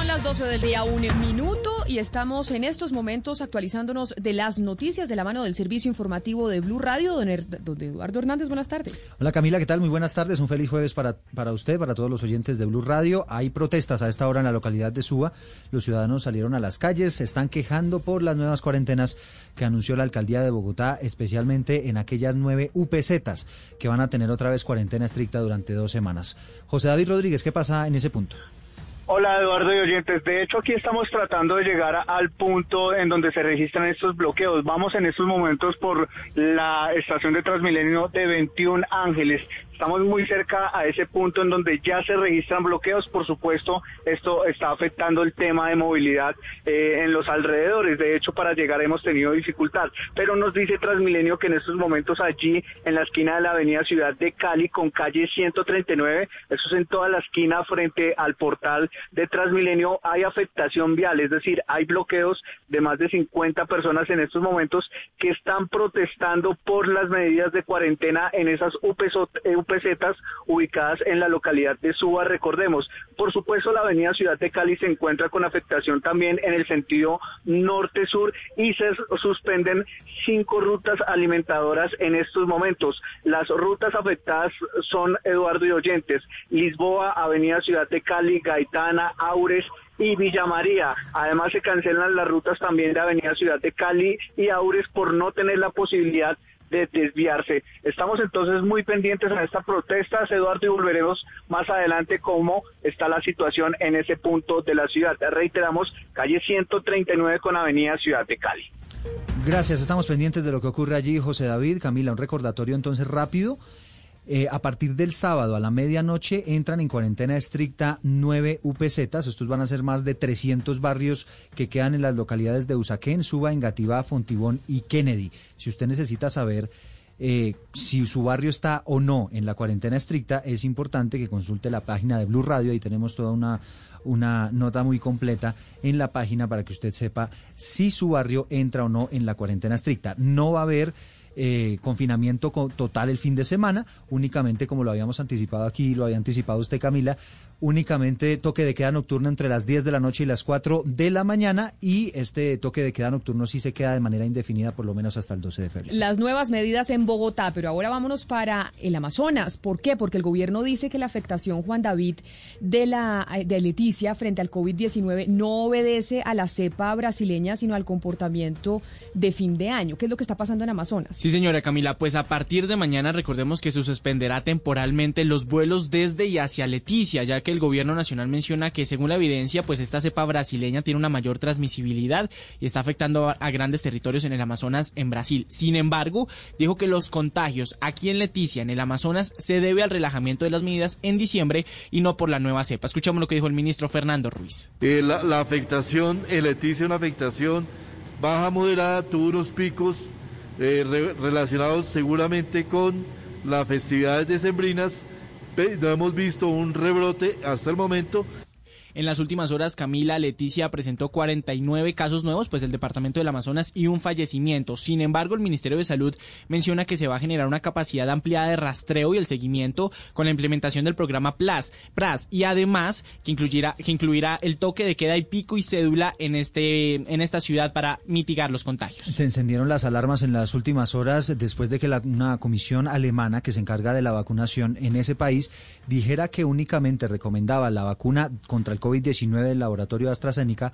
Son las 12 del día, un minuto, y estamos en estos momentos actualizándonos de las noticias de la mano del servicio informativo de Blue Radio. Don, Eduardo Hernández, buenas tardes. Hola Camila, ¿qué tal? Muy buenas tardes. Un feliz jueves para, para usted, para todos los oyentes de Blue Radio. Hay protestas a esta hora en la localidad de Suba. Los ciudadanos salieron a las calles, se están quejando por las nuevas cuarentenas que anunció la alcaldía de Bogotá, especialmente en aquellas nueve UPZs que van a tener otra vez cuarentena estricta durante dos semanas. José David Rodríguez, ¿qué pasa en ese punto? Hola Eduardo y oyentes, de hecho aquí estamos tratando de llegar al punto en donde se registran estos bloqueos. Vamos en estos momentos por la estación de Transmilenio de 21 Ángeles. Estamos muy cerca a ese punto en donde ya se registran bloqueos. Por supuesto, esto está afectando el tema de movilidad eh, en los alrededores. De hecho, para llegar hemos tenido dificultad. Pero nos dice Transmilenio que en estos momentos allí, en la esquina de la avenida Ciudad de Cali, con calle 139, eso es en toda la esquina frente al portal de Transmilenio, hay afectación vial. Es decir, hay bloqueos de más de 50 personas en estos momentos que están protestando por las medidas de cuarentena en esas UPZ pesetas ubicadas en la localidad de Suba, recordemos. Por supuesto, la avenida Ciudad de Cali se encuentra con afectación también en el sentido norte-sur y se suspenden cinco rutas alimentadoras en estos momentos. Las rutas afectadas son Eduardo y Oyentes, Lisboa, Avenida Ciudad de Cali, Gaitana, Aures, y Villa María. Además se cancelan las rutas también de Avenida Ciudad de Cali y Aures por no tener la posibilidad de desviarse. Estamos entonces muy pendientes a esta protesta, Eduardo, y volveremos más adelante cómo está la situación en ese punto de la ciudad. Reiteramos, calle 139 con Avenida Ciudad de Cali. Gracias, estamos pendientes de lo que ocurre allí, José David. Camila, un recordatorio entonces rápido. Eh, a partir del sábado a la medianoche entran en cuarentena estricta nueve UPZ. Estos van a ser más de 300 barrios que quedan en las localidades de Usaquén, Suba, Engativá, Fontibón y Kennedy. Si usted necesita saber eh, si su barrio está o no en la cuarentena estricta, es importante que consulte la página de Blue Radio. Ahí tenemos toda una, una nota muy completa en la página para que usted sepa si su barrio entra o no en la cuarentena estricta. No va a haber eh, confinamiento total el fin de semana, únicamente como lo habíamos anticipado aquí, lo había anticipado usted Camila, únicamente toque de queda nocturno entre las 10 de la noche y las 4 de la mañana y este toque de queda nocturno sí se queda de manera indefinida por lo menos hasta el 12 de febrero. Las nuevas medidas en Bogotá, pero ahora vámonos para el Amazonas. ¿Por qué? Porque el gobierno dice que la afectación, Juan David, de, la, de Leticia frente al COVID-19 no obedece a la cepa brasileña, sino al comportamiento de fin de año. ¿Qué es lo que está pasando en Amazonas? Sí, señora Camila, pues a partir de mañana recordemos que se suspenderá temporalmente los vuelos desde y hacia Leticia, ya que el gobierno nacional menciona que según la evidencia, pues esta cepa brasileña tiene una mayor transmisibilidad y está afectando a, grandes territorios en el Amazonas en Brasil. Sin embargo, dijo que los contagios aquí en Leticia, en el Amazonas, se debe al relajamiento de las medidas en diciembre y no por la nueva cepa. Escuchamos lo que dijo el ministro Fernando Ruiz. Eh, la, afectación en Leticia una afectación baja moderada, tuvo unos picos eh, relacionados seguramente con las festividades decembrinas no hemos visto un rebrote hasta el momento. En las últimas horas, Camila Leticia presentó 49 casos nuevos, pues el departamento del Amazonas y un fallecimiento. Sin embargo, el Ministerio de Salud menciona que se va a generar una capacidad ampliada de rastreo y el seguimiento con la implementación del programa PLAS, PRAS y además que incluirá, que incluirá el toque de queda y pico y cédula en, este, en esta ciudad para mitigar los contagios. Se encendieron las alarmas en las últimas horas después de que una comisión alemana que se encarga de la vacunación en ese país dijera que únicamente recomendaba la vacuna contra el COVID-19 del laboratorio AstraZeneca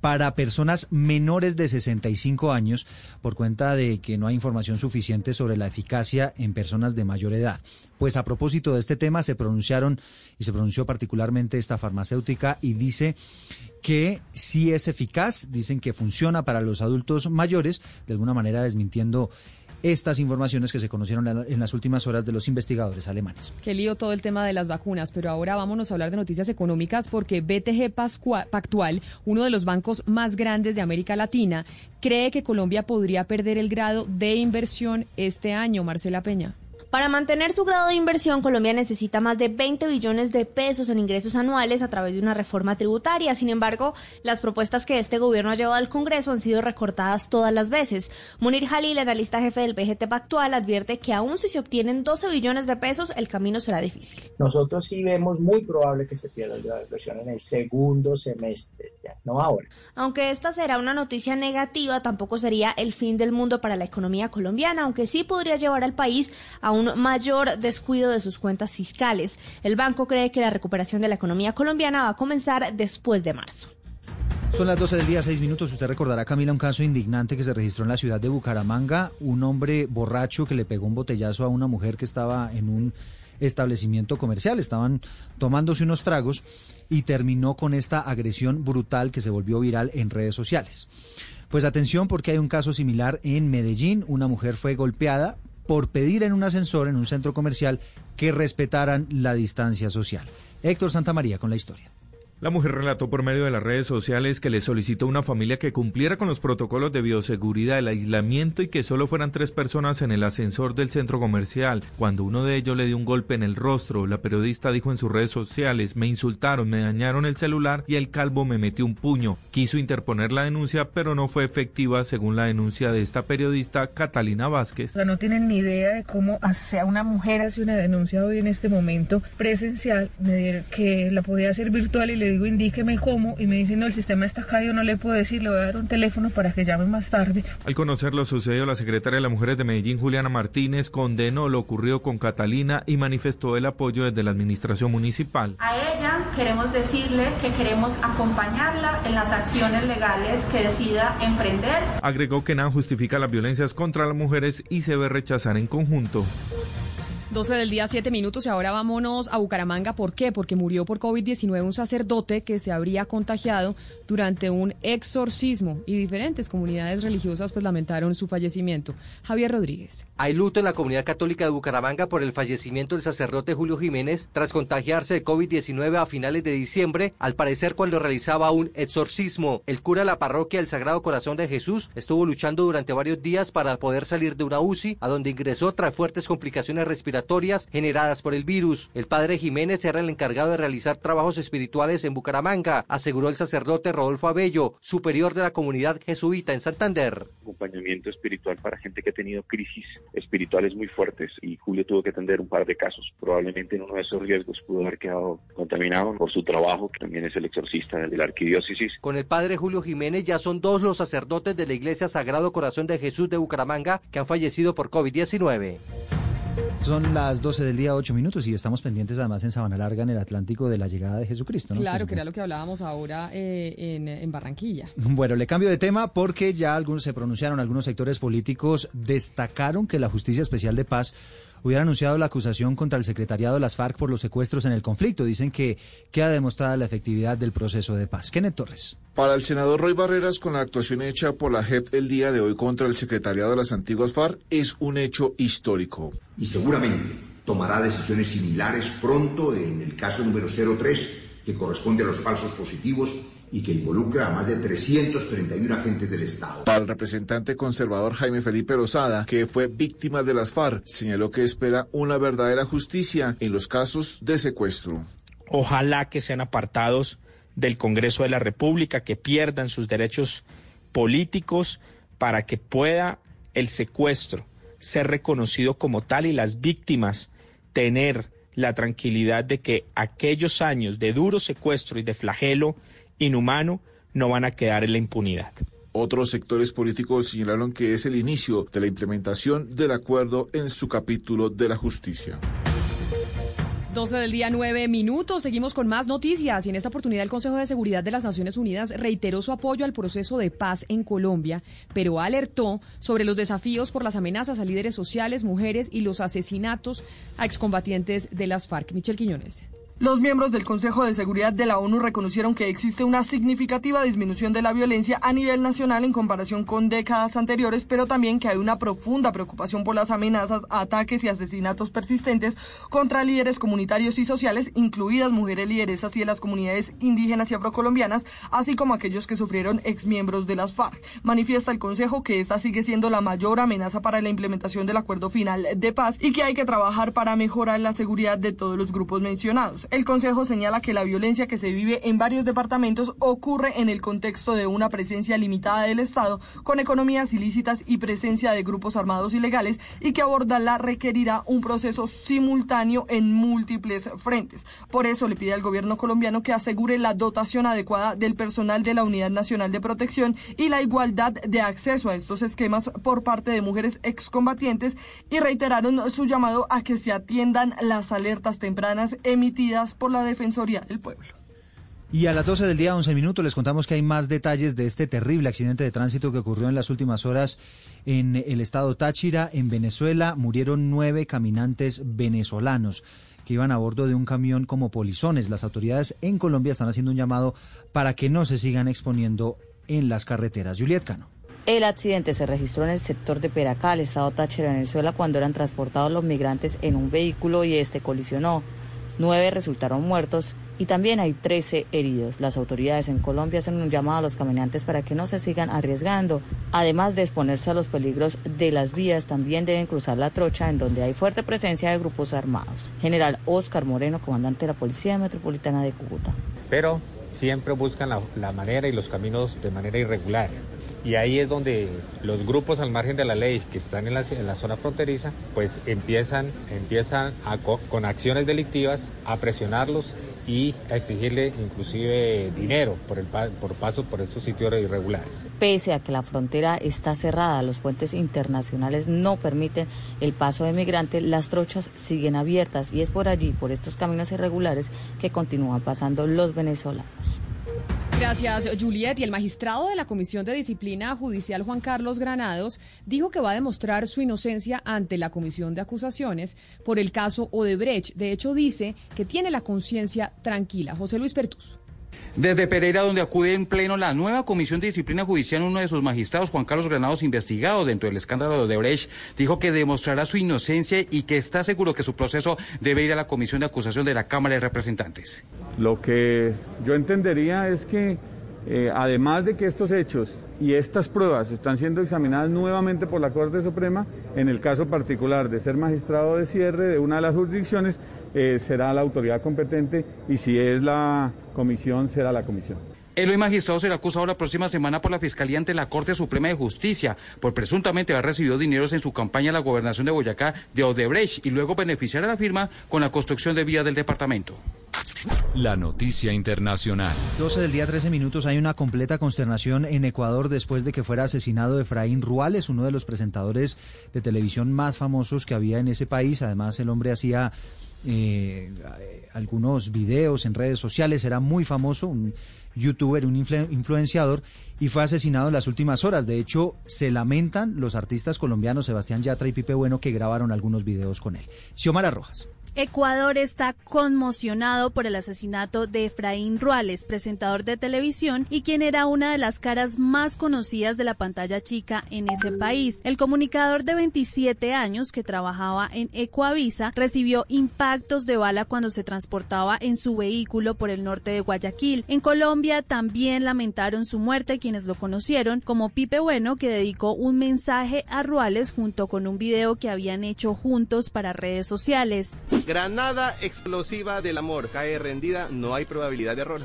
para personas menores de 65 años por cuenta de que no hay información suficiente sobre la eficacia en personas de mayor edad. Pues a propósito de este tema se pronunciaron y se pronunció particularmente esta farmacéutica y dice que sí es eficaz, dicen que funciona para los adultos mayores, de alguna manera desmintiendo estas informaciones que se conocieron en las últimas horas de los investigadores alemanes. Qué lío todo el tema de las vacunas, pero ahora vámonos a hablar de noticias económicas porque BTG Pactual, uno de los bancos más grandes de América Latina, cree que Colombia podría perder el grado de inversión este año. Marcela Peña. Para mantener su grado de inversión, Colombia necesita más de 20 billones de pesos en ingresos anuales a través de una reforma tributaria. Sin embargo, las propuestas que este gobierno ha llevado al Congreso han sido recortadas todas las veces. Munir Jalil, analista jefe del PGT Pactual, advierte que aún si se obtienen 12 billones de pesos, el camino será difícil. Nosotros sí vemos muy probable que se pierda la inversión en el segundo semestre, este no ahora. Aunque esta será una noticia negativa, tampoco sería el fin del mundo para la economía colombiana, aunque sí podría llevar al país a un mayor descuido de sus cuentas fiscales. El banco cree que la recuperación de la economía colombiana va a comenzar después de marzo. Son las 12 del día, 6 minutos. Usted recordará, Camila, un caso indignante que se registró en la ciudad de Bucaramanga. Un hombre borracho que le pegó un botellazo a una mujer que estaba en un establecimiento comercial. Estaban tomándose unos tragos y terminó con esta agresión brutal que se volvió viral en redes sociales. Pues atención porque hay un caso similar en Medellín. Una mujer fue golpeada por pedir en un ascensor en un centro comercial que respetaran la distancia social. Héctor Santamaría con la historia. La mujer relató por medio de las redes sociales que le solicitó a una familia que cumpliera con los protocolos de bioseguridad, el aislamiento y que solo fueran tres personas en el ascensor del centro comercial. Cuando uno de ellos le dio un golpe en el rostro, la periodista dijo en sus redes sociales, me insultaron, me dañaron el celular y el calvo me metió un puño. Quiso interponer la denuncia, pero no fue efectiva según la denuncia de esta periodista Catalina Vázquez. No tienen ni idea de cómo una mujer hace una denuncia hoy en este momento presencial, que la podía hacer virtual y le digo indíqueme cómo y me dice no, el sistema está acá, yo no le puedo decir, le voy a dar un teléfono para que llame más tarde. Al conocer lo sucedido, la secretaria de las Mujeres de Medellín, Juliana Martínez, condenó lo ocurrido con Catalina y manifestó el apoyo desde la administración municipal. A ella queremos decirle que queremos acompañarla en las acciones legales que decida emprender. Agregó que nada justifica las violencias contra las mujeres y se ve rechazar en conjunto. 12 del día, 7 minutos y ahora vámonos a Bucaramanga. ¿Por qué? Porque murió por COVID-19 un sacerdote que se habría contagiado durante un exorcismo y diferentes comunidades religiosas pues lamentaron su fallecimiento. Javier Rodríguez. Hay luto en la comunidad católica de Bucaramanga por el fallecimiento del sacerdote Julio Jiménez tras contagiarse de COVID-19 a finales de diciembre, al parecer cuando realizaba un exorcismo. El cura de la parroquia del Sagrado Corazón de Jesús estuvo luchando durante varios días para poder salir de una UCI, a donde ingresó tras fuertes complicaciones respiratorias generadas por el virus. El padre Jiménez era el encargado de realizar trabajos espirituales en Bucaramanga, aseguró el sacerdote Rodolfo Abello, superior de la comunidad jesuita en Santander. Acompañamiento espiritual para gente que ha tenido crisis espirituales muy fuertes y Julio tuvo que atender un par de casos. Probablemente en uno de esos riesgos pudo haber quedado contaminado por su trabajo, que también es el exorcista de la arquidiócesis. Con el padre Julio Jiménez ya son dos los sacerdotes de la Iglesia Sagrado Corazón de Jesús de Bucaramanga que han fallecido por COVID-19. Son las 12 del día, 8 minutos, y estamos pendientes además en Sabana Larga, en el Atlántico, de la llegada de Jesucristo. ¿no? Claro, que era lo que hablábamos ahora eh, en, en, Barranquilla. Bueno, le cambio de tema porque ya algunos se pronunciaron, algunos sectores políticos destacaron que la Justicia Especial de Paz hubiera anunciado la acusación contra el secretariado de las FARC por los secuestros en el conflicto. Dicen que queda demostrada la efectividad del proceso de paz. Kenneth Torres. Para el senador Roy Barreras, con la actuación hecha por la JEP el día de hoy contra el secretariado de las antiguas FARC, es un hecho histórico. Y seguramente tomará decisiones similares pronto en el caso número 03, que corresponde a los falsos positivos y que involucra a más de 331 agentes del Estado. Para el representante conservador Jaime Felipe Rosada, que fue víctima de las FARC, señaló que espera una verdadera justicia en los casos de secuestro. Ojalá que sean apartados del Congreso de la República, que pierdan sus derechos políticos para que pueda el secuestro ser reconocido como tal y las víctimas tener la tranquilidad de que aquellos años de duro secuestro y de flagelo inhumano no van a quedar en la impunidad. Otros sectores políticos señalaron que es el inicio de la implementación del acuerdo en su capítulo de la justicia. 12 del día, 9 minutos. Seguimos con más noticias y en esta oportunidad el Consejo de Seguridad de las Naciones Unidas reiteró su apoyo al proceso de paz en Colombia, pero alertó sobre los desafíos por las amenazas a líderes sociales, mujeres y los asesinatos a excombatientes de las FARC. Michel Quiñones. Los miembros del Consejo de Seguridad de la ONU reconocieron que existe una significativa disminución de la violencia a nivel nacional en comparación con décadas anteriores, pero también que hay una profunda preocupación por las amenazas, ataques y asesinatos persistentes contra líderes comunitarios y sociales, incluidas mujeres lideresas y de las comunidades indígenas y afrocolombianas, así como aquellos que sufrieron exmiembros de las FARC. Manifiesta el Consejo que esta sigue siendo la mayor amenaza para la implementación del acuerdo final de paz y que hay que trabajar para mejorar la seguridad de todos los grupos mencionados. El Consejo señala que la violencia que se vive en varios departamentos ocurre en el contexto de una presencia limitada del Estado, con economías ilícitas y presencia de grupos armados ilegales, y que abordarla requerirá un proceso simultáneo en múltiples frentes. Por eso le pide al gobierno colombiano que asegure la dotación adecuada del personal de la Unidad Nacional de Protección y la igualdad de acceso a estos esquemas por parte de mujeres excombatientes y reiteraron su llamado a que se atiendan las alertas tempranas emitidas por la Defensoría del Pueblo. Y a las 12 del día, 11 minutos, les contamos que hay más detalles de este terrible accidente de tránsito que ocurrió en las últimas horas en el estado Táchira, en Venezuela. Murieron nueve caminantes venezolanos que iban a bordo de un camión como polizones. Las autoridades en Colombia están haciendo un llamado para que no se sigan exponiendo en las carreteras. Juliet Cano. El accidente se registró en el sector de Peracal, estado Táchira, Venezuela, cuando eran transportados los migrantes en un vehículo y este colisionó. Nueve resultaron muertos y también hay 13 heridos. Las autoridades en Colombia hacen un llamado a los caminantes para que no se sigan arriesgando. Además de exponerse a los peligros de las vías, también deben cruzar la trocha en donde hay fuerte presencia de grupos armados. General Oscar Moreno, comandante de la Policía Metropolitana de Cúcuta. Pero siempre buscan la, la manera y los caminos de manera irregular. Y ahí es donde los grupos al margen de la ley que están en la, en la zona fronteriza, pues empiezan, empiezan a, con acciones delictivas a presionarlos y a exigirle inclusive dinero por el por paso por estos sitios irregulares. Pese a que la frontera está cerrada, los puentes internacionales no permiten el paso de migrantes, las trochas siguen abiertas y es por allí, por estos caminos irregulares, que continúan pasando los venezolanos. Gracias, Juliet. Y el magistrado de la Comisión de Disciplina Judicial, Juan Carlos Granados, dijo que va a demostrar su inocencia ante la Comisión de Acusaciones por el caso Odebrecht. De hecho, dice que tiene la conciencia tranquila. José Luis Pertus. Desde Pereira, donde acude en pleno la nueva Comisión de Disciplina Judicial, uno de sus magistrados, Juan Carlos Granados, investigado dentro del escándalo de Odebrecht, dijo que demostrará su inocencia y que está seguro que su proceso debe ir a la Comisión de Acusación de la Cámara de Representantes. Lo que yo entendería es que, eh, además de que estos hechos y estas pruebas están siendo examinadas nuevamente por la Corte Suprema, en el caso particular de ser magistrado de cierre de una de las jurisdicciones, eh, será la autoridad competente y si es la comisión, será la comisión. El hoy magistrado será acusado la próxima semana por la Fiscalía ante la Corte Suprema de Justicia por presuntamente haber recibido dineros en su campaña a la gobernación de Boyacá de Odebrecht y luego beneficiar a la firma con la construcción de vías del departamento. La noticia internacional. 12 del día, 13 minutos. Hay una completa consternación en Ecuador después de que fuera asesinado Efraín Ruales, uno de los presentadores de televisión más famosos que había en ese país. Además, el hombre hacía eh, algunos videos en redes sociales, era muy famoso, un youtuber, un influenciador, y fue asesinado en las últimas horas. De hecho, se lamentan los artistas colombianos Sebastián Yatra y Pipe Bueno que grabaron algunos videos con él. Xiomara Rojas. Ecuador está conmocionado por el asesinato de Efraín Ruales, presentador de televisión y quien era una de las caras más conocidas de la pantalla chica en ese país. El comunicador de 27 años que trabajaba en Ecuavisa recibió impactos de bala cuando se transportaba en su vehículo por el norte de Guayaquil. En Colombia también lamentaron su muerte quienes lo conocieron, como Pipe Bueno, que dedicó un mensaje a Ruales junto con un video que habían hecho juntos para redes sociales. Granada explosiva del amor. Cae rendida, no hay probabilidad de error.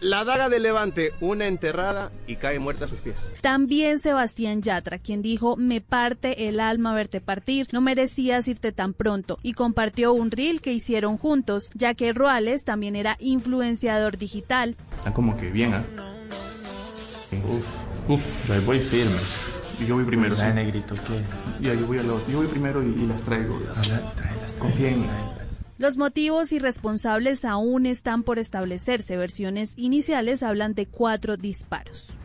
La daga de Levante, una enterrada y cae muerta a sus pies. También Sebastián Yatra, quien dijo, me parte el alma verte partir, no merecías irte tan pronto, y compartió un reel que hicieron juntos, ya que Ruales también era influenciador digital. Están como que bien, ¿ah? Uf, uf, yo voy firme. Y yo voy primero. ¿sí? negrito, ¿qué? Ya, yo voy, al otro. yo voy primero y, y las traigo. Confía en mí. Los motivos y responsables aún están por establecerse. Versiones iniciales hablan de cuatro disparos.